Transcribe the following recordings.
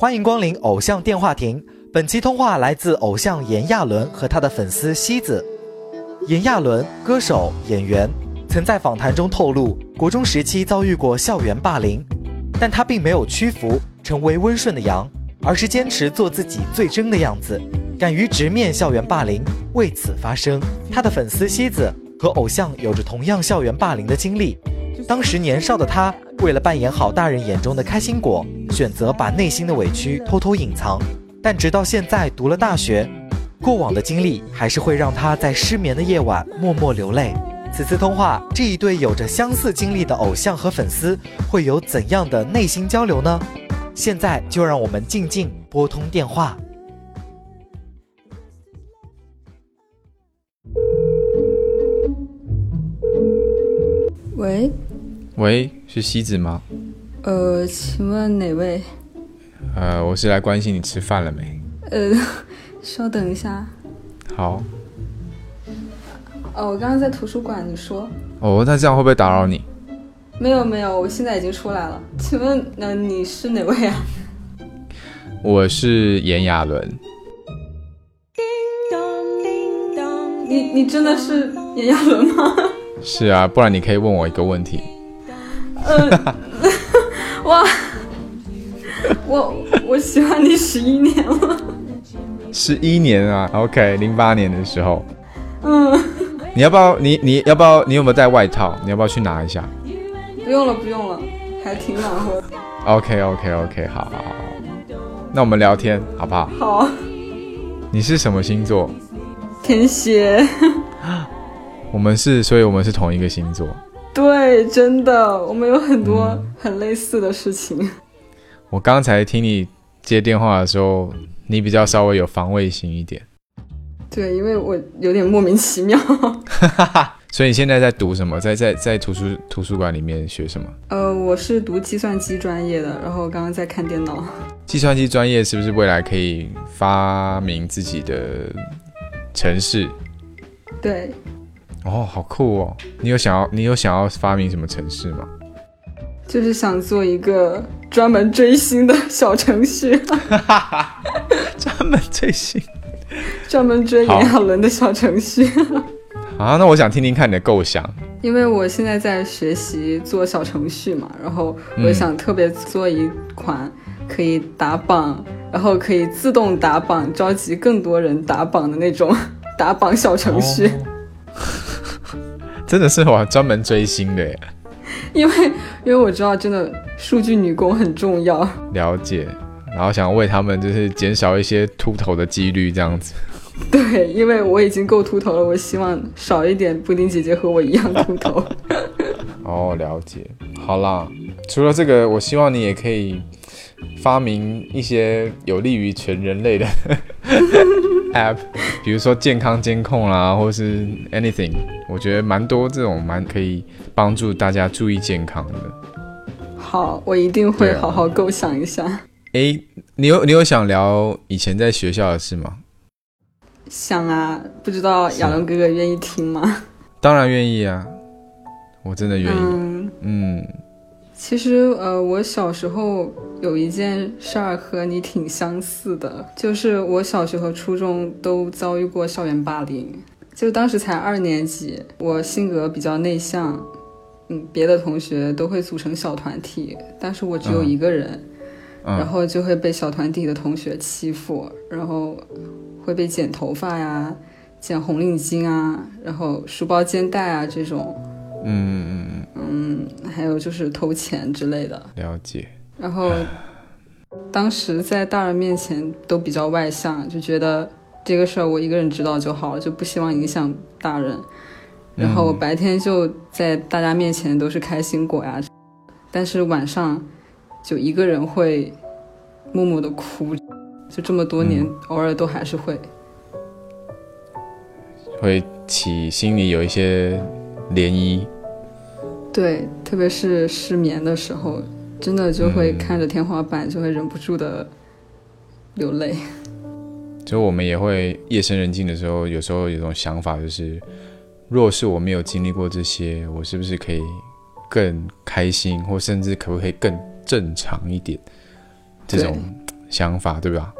欢迎光临偶像电话亭。本期通话来自偶像炎亚纶和他的粉丝西子。炎亚纶，歌手、演员，曾在访谈中透露，国中时期遭遇过校园霸凌，但他并没有屈服，成为温顺的羊，而是坚持做自己最真的样子，敢于直面校园霸凌，为此发声。他的粉丝西子和偶像有着同样校园霸凌的经历。当时年少的他，为了扮演好大人眼中的开心果，选择把内心的委屈偷偷隐藏。但直到现在读了大学，过往的经历还是会让他在失眠的夜晚默默流泪。此次通话，这一对有着相似经历的偶像和粉丝会有怎样的内心交流呢？现在就让我们静静拨通电话。喂，喂，是西子吗？呃，请问哪位？呃，我是来关心你吃饭了没？呃，稍等一下。好。哦，我刚刚在图书馆，你说。哦，那这样会不会打扰你？没有没有，我现在已经出来了。请问，那你是哪位啊？我是炎亚纶。你你真的是炎亚纶吗？是啊，不然你可以问我一个问题。呃，哇。我我喜欢你十一年了，十一年啊，OK，零八年的时候，嗯，你要不要你你要不要你有没有带外套？你要不要去拿一下？不用了不用了，还挺暖和。OK OK OK，好好好，那我们聊天好不好？好。你是什么星座？天蝎。我们是，所以我们是同一个星座。对，真的，我们有很多很类似的事情。我刚才听你接电话的时候，你比较稍微有防卫心一点。对，因为我有点莫名其妙。所以你现在在读什么？在在在图书图书馆里面学什么？呃，我是读计算机专业的，然后刚刚在看电脑。计算机专业是不是未来可以发明自己的城市？对。哦，好酷哦！你有想要你有想要发明什么城市吗？就是想做一个专门追星的小程序，专门追星，专门追炎亚纶的小程序。啊，那我想听听看你的构想。因为我现在在学习做小程序嘛，然后我想特别做一款可以打榜，然后可以自动打榜，召集更多人打榜的那种打榜小程序。真的是我专门追星的耶。因为，因为我知道，真的数据女工很重要。了解，然后想为他们就是减少一些秃头的几率，这样子。对，因为我已经够秃头了，我希望少一点布丁姐姐和我一样秃头。哦，了解。好啦，除了这个，我希望你也可以发明一些有利于全人类的 app，比如说健康监控啦，或是 anything。我觉得蛮多这种蛮可以。帮助大家注意健康的。好，我一定会好好构想一下。哎，你有你有想聊以前在学校的事吗？想啊，不知道亚龙哥哥愿意听吗？当然愿意啊，我真的愿意。嗯，其实呃，我小时候有一件事儿和你挺相似的，就是我小学和初中都遭遇过校园霸凌。就当时才二年级，我性格比较内向。嗯，别的同学都会组成小团体，但是我只有一个人，然后就会被小团体的同学欺负，然后会被剪头发呀、剪红领巾啊，然后书包肩带啊这种，嗯嗯嗯嗯，还有就是偷钱之类的。了解。然后当时在大人面前都比较外向，就觉得这个事儿我一个人知道就好了，就不希望影响大人。然后白天就在大家面前都是开心果呀，但是晚上就一个人会默默的哭，就这么多年，偶尔都还是会，会起心里有一些涟漪。对，特别是失眠的时候，真的就会看着天花板，就会忍不住的流泪。就我们也会夜深人静的时候，有时候有种想法就是。若是我没有经历过这些，我是不是可以更开心，或甚至可不可以更正常一点？这种想法，对吧？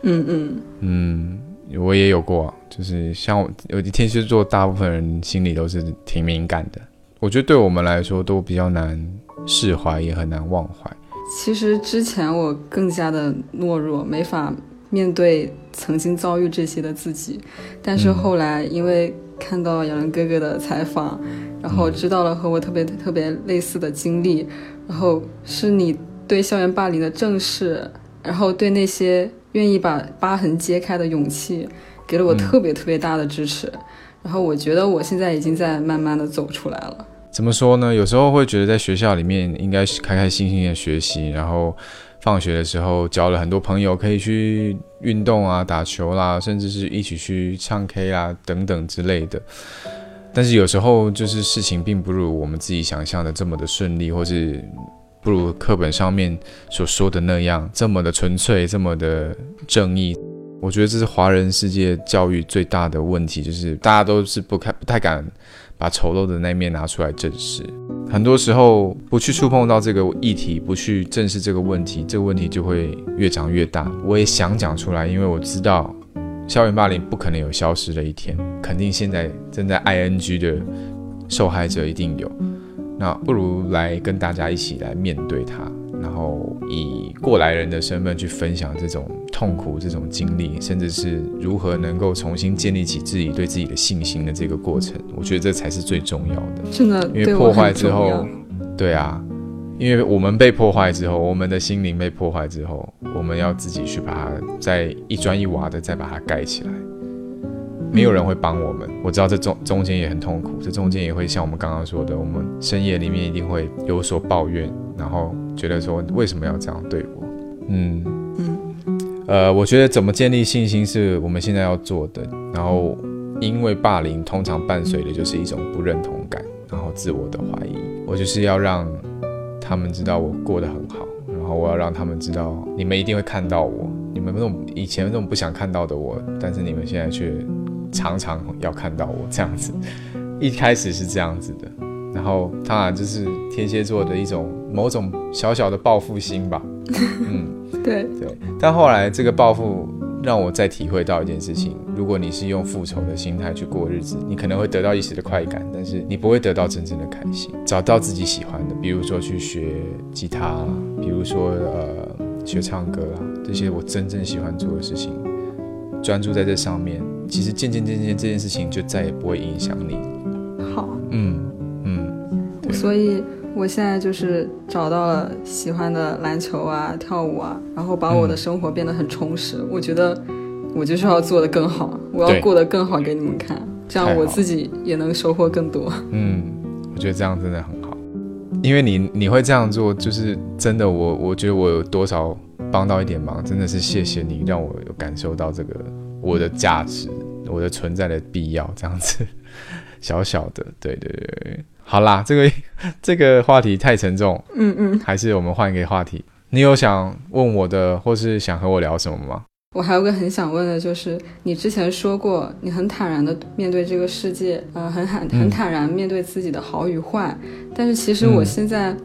嗯嗯嗯，我也有过，就是像我，有天蝎座，大部分人心里都是挺敏感的。我觉得对我们来说都比较难释怀，也很难忘怀。其实之前我更加的懦弱，没法面对曾经遭遇这些的自己。但是后来因为看到亚伦哥哥的采访，然后知道了和我特别特别类似的经历，然后是你对校园霸凌的正视，然后对那些愿意把疤痕揭开的勇气，给了我特别特别大的支持。然后我觉得我现在已经在慢慢的走出来了。怎么说呢？有时候会觉得在学校里面应该是开开心心的学习，然后放学的时候交了很多朋友，可以去运动啊、打球啦，甚至是一起去唱 K 啊等等之类的。但是有时候就是事情并不如我们自己想象的这么的顺利，或是不如课本上面所说的那样这么的纯粹、这么的正义。我觉得这是华人世界教育最大的问题，就是大家都是不看不太敢。把丑陋的那面拿出来正视，很多时候不去触碰到这个议题，不去正视这个问题，这个问题就会越长越大。我也想讲出来，因为我知道校园霸凌不可能有消失的一天，肯定现在正在 ing 的受害者一定有。那不如来跟大家一起来面对它。然后以过来人的身份去分享这种痛苦、这种经历，甚至是如何能够重新建立起自己对自己的信心的这个过程，我觉得这才是最重要的。真的，因为破坏之后，对啊，因为我们被破坏之后，我们的心灵被破坏之后，我们要自己去把它再一砖一瓦的再把它盖起来。没有人会帮我们，我知道这中中间也很痛苦，这中间也会像我们刚刚说的，我们深夜里面一定会有所抱怨，然后觉得说为什么要这样对我？嗯嗯，呃，我觉得怎么建立信心是我们现在要做的。然后，因为霸凌通常伴随的就是一种不认同感，然后自我的怀疑。我就是要让他们知道我过得很好，然后我要让他们知道你们一定会看到我，你们那种以前那种不想看到的我，但是你们现在却。常常要看到我这样子，一开始是这样子的，然后当然就是天蝎座的一种某种小小的报复心吧，嗯，对。对，但后来这个报复让我再体会到一件事情：如果你是用复仇的心态去过日子，你可能会得到一时的快感，但是你不会得到真正的开心。找到自己喜欢的，比如说去学吉他，比如说呃学唱歌啊，这些我真正喜欢做的事情，专注在这上面。其实渐渐渐渐这件事情就再也不会影响你。好，嗯嗯，所以我现在就是找到了喜欢的篮球啊、跳舞啊，然后把我的生活变得很充实。我觉得我就是要做的更好，我要过得更好给你们看，这样我自己也能收获更多。嗯，我觉得这样真的很好，因为你你会这样做，就是真的，我我觉得我有多少帮到一点忙，真的是谢谢你，让我有感受到这个。我的价值，我的存在的必要，这样子，小小的，对对对，好啦，这个 这个话题太沉重，嗯嗯，还是我们换一个话题。你有想问我的，或是想和我聊什么吗？我还有个很想问的，就是你之前说过，你很坦然的面对这个世界，呃，很坦很坦然面对自己的好与坏，但是其实我现在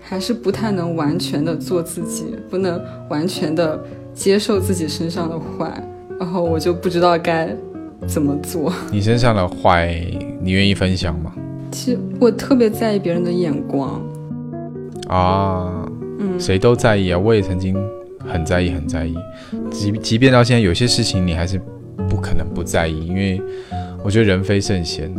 还是不太能完全的做自己，不能完全的接受自己身上的坏。然后我就不知道该怎么做。你身上的坏，你愿意分享吗？其实我特别在意别人的眼光。啊，嗯，谁都在意啊，我也曾经很在意，很在意。即即便到现在，有些事情你还是不可能不在意，因为我觉得人非圣贤。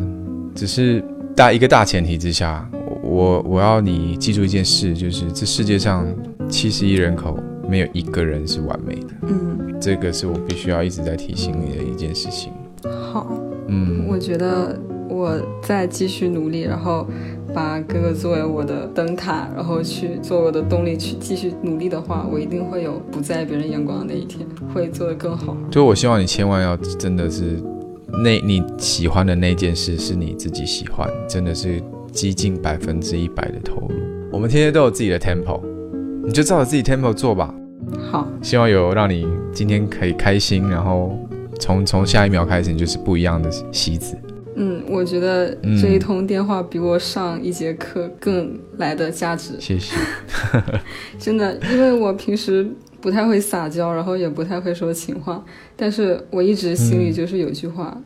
只是大一个大前提之下，我我要你记住一件事，就是这世界上七十亿人口。没有一个人是完美的，嗯，这个是我必须要一直在提醒你的一件事情。好，嗯，我觉得我再继续努力，然后把哥哥作为我的灯塔，然后去做我的动力，去继续努力的话，我一定会有不在意别人眼光的那一天，会做得更好。就我希望你千万要真的是那你喜欢的那件事是你自己喜欢，真的是激进百分之一百的投入。我们天天都有自己的 tempo。你就照着自己 tempo 做吧。好，希望有让你今天可以开心，然后从从下一秒开始你就是不一样的西子。嗯，我觉得这一通电话比我上一节课更来的价值。谢谢。真的，因为我平时不太会撒娇，然后也不太会说情话，但是我一直心里就是有句话：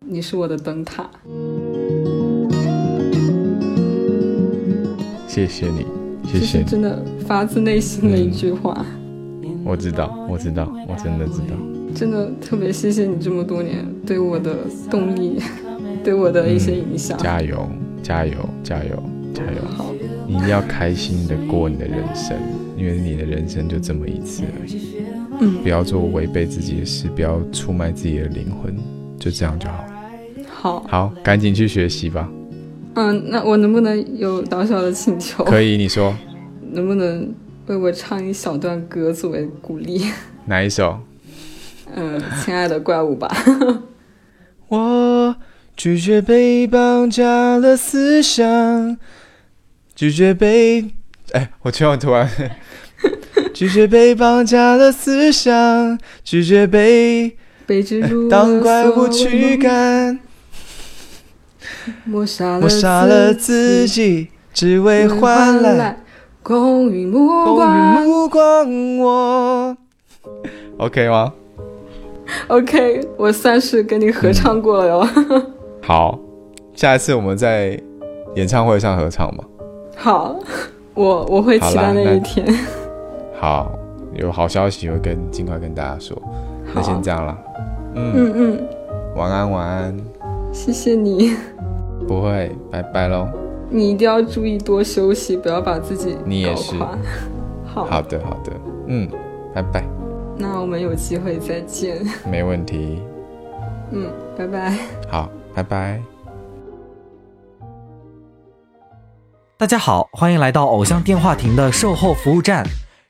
你是我的灯塔。谢谢你，谢谢，真的发自内心的一句话。我知道，我知道，我真的知道。真的特别谢谢你这么多年对我的动力，对我的一些影响。加油，加油，加油，加油！好，你一定要开心的过你的人生，因为你的人生就这么一次而已。嗯，不要做违背自己的事，不要出卖自己的灵魂，就这样就好。好，好，赶紧去学习吧。嗯，那我能不能有小小的请求？可以，你说。能不能为我唱一小段歌作为鼓励？哪一首？嗯，亲爱的怪物吧。我拒绝被绑架了思想，拒绝被……哎，我突然突然，拒绝被绑架了思想，拒绝被被植入当怪物驱赶。抹杀了自己，只为换来公允目光。我 OK 吗？OK，我算是跟你合唱过了哟。好，下一次我们在演唱会上合唱吧。好，我我会期待那一天。好，有好消息会跟尽快跟大家说。那先这样了。嗯嗯嗯，晚安晚安。谢谢你。不会，拜拜喽。你一定要注意多休息，不要把自己你也是。好好的好的，嗯，拜拜。那我们有机会再见。没问题。嗯，拜拜。好，拜拜。大家好，欢迎来到偶像电话亭的售后服务站。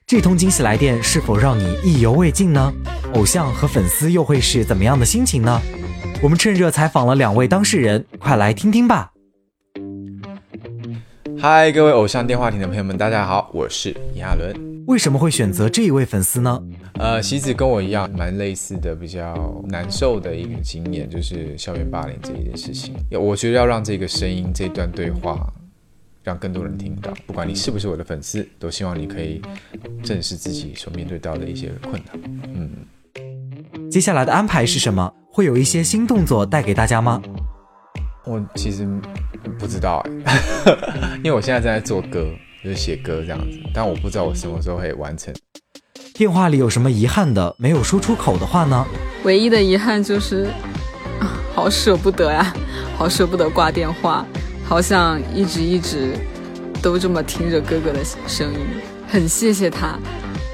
这通惊喜来电是否让你意犹未尽呢？偶像和粉丝又会是怎么样的心情呢？我们趁热采访了两位当事人，快来听听吧。嗨，各位偶像电话亭的朋友们，大家好，我是亚伦。为什么会选择这一位粉丝呢？呃，喜子跟我一样，蛮类似的，比较难受的一个经验，就是校园霸凌这一件事情。我觉得要让这个声音、这段对话，让更多人听到。不管你是不是我的粉丝，都希望你可以正视自己所面对到的一些困难。嗯。接下来的安排是什么？会有一些新动作带给大家吗？我其实不知道哎，因为我现在正在做歌，就是写歌这样子，但我不知道我什么时候会完成。电话里有什么遗憾的没有说出口的话呢？唯一的遗憾就是，好舍不得呀，好舍不得挂电话，好想一直一直都这么听着哥哥的声音，很谢谢他。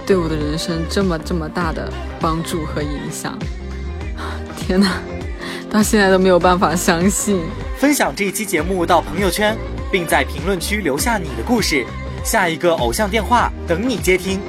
对我的人生这么这么大的帮助和影响，天哪，到现在都没有办法相信。分享这一期节目到朋友圈，并在评论区留下你的故事，下一个偶像电话等你接听。